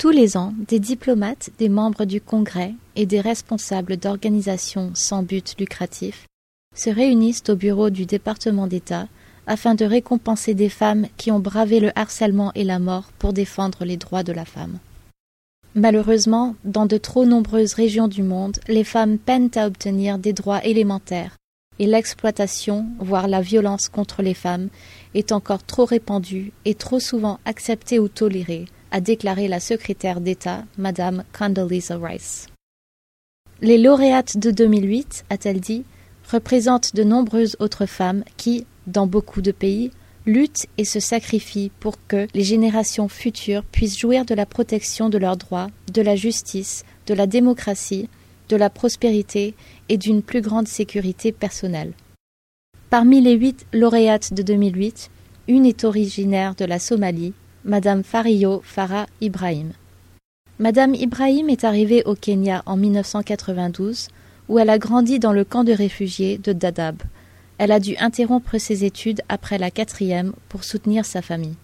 Tous les ans, des diplomates, des membres du Congrès et des responsables d'organisations sans but lucratif se réunissent au bureau du département d'État afin de récompenser des femmes qui ont bravé le harcèlement et la mort pour défendre les droits de la femme. Malheureusement, dans de trop nombreuses régions du monde, les femmes peinent à obtenir des droits élémentaires et l'exploitation, voire la violence contre les femmes, est encore trop répandue et trop souvent acceptée ou tolérée, a déclaré la secrétaire d'État, Madame Condoleezza Rice. Les lauréates de 2008, a-t-elle dit, représentent de nombreuses autres femmes qui, dans beaucoup de pays, luttent et se sacrifient pour que les générations futures puissent jouir de la protection de leurs droits, de la justice, de la démocratie, de la prospérité et d'une plus grande sécurité personnelle. Parmi les huit lauréates de 2008, une est originaire de la Somalie, Madame Fario Farah Ibrahim. Madame Ibrahim est arrivée au Kenya en 1992, où elle a grandi dans le camp de réfugiés de Dadaab, elle a dû interrompre ses études après la quatrième pour soutenir sa famille.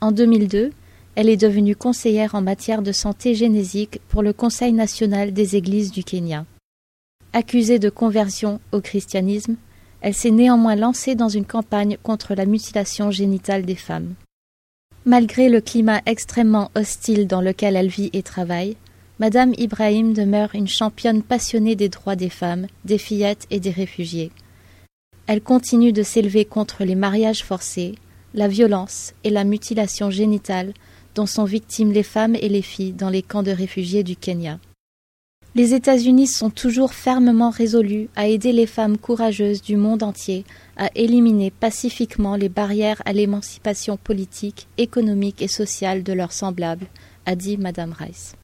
En 2002, elle est devenue conseillère en matière de santé génésique pour le Conseil national des églises du Kenya. Accusée de conversion au christianisme, elle s'est néanmoins lancée dans une campagne contre la mutilation génitale des femmes. Malgré le climat extrêmement hostile dans lequel elle vit et travaille, Madame Ibrahim demeure une championne passionnée des droits des femmes, des fillettes et des réfugiés. Elle continue de s'élever contre les mariages forcés, la violence et la mutilation génitale dont sont victimes les femmes et les filles dans les camps de réfugiés du Kenya. Les États-Unis sont toujours fermement résolus à aider les femmes courageuses du monde entier à éliminer pacifiquement les barrières à l'émancipation politique, économique et sociale de leurs semblables, a dit Madame Rice.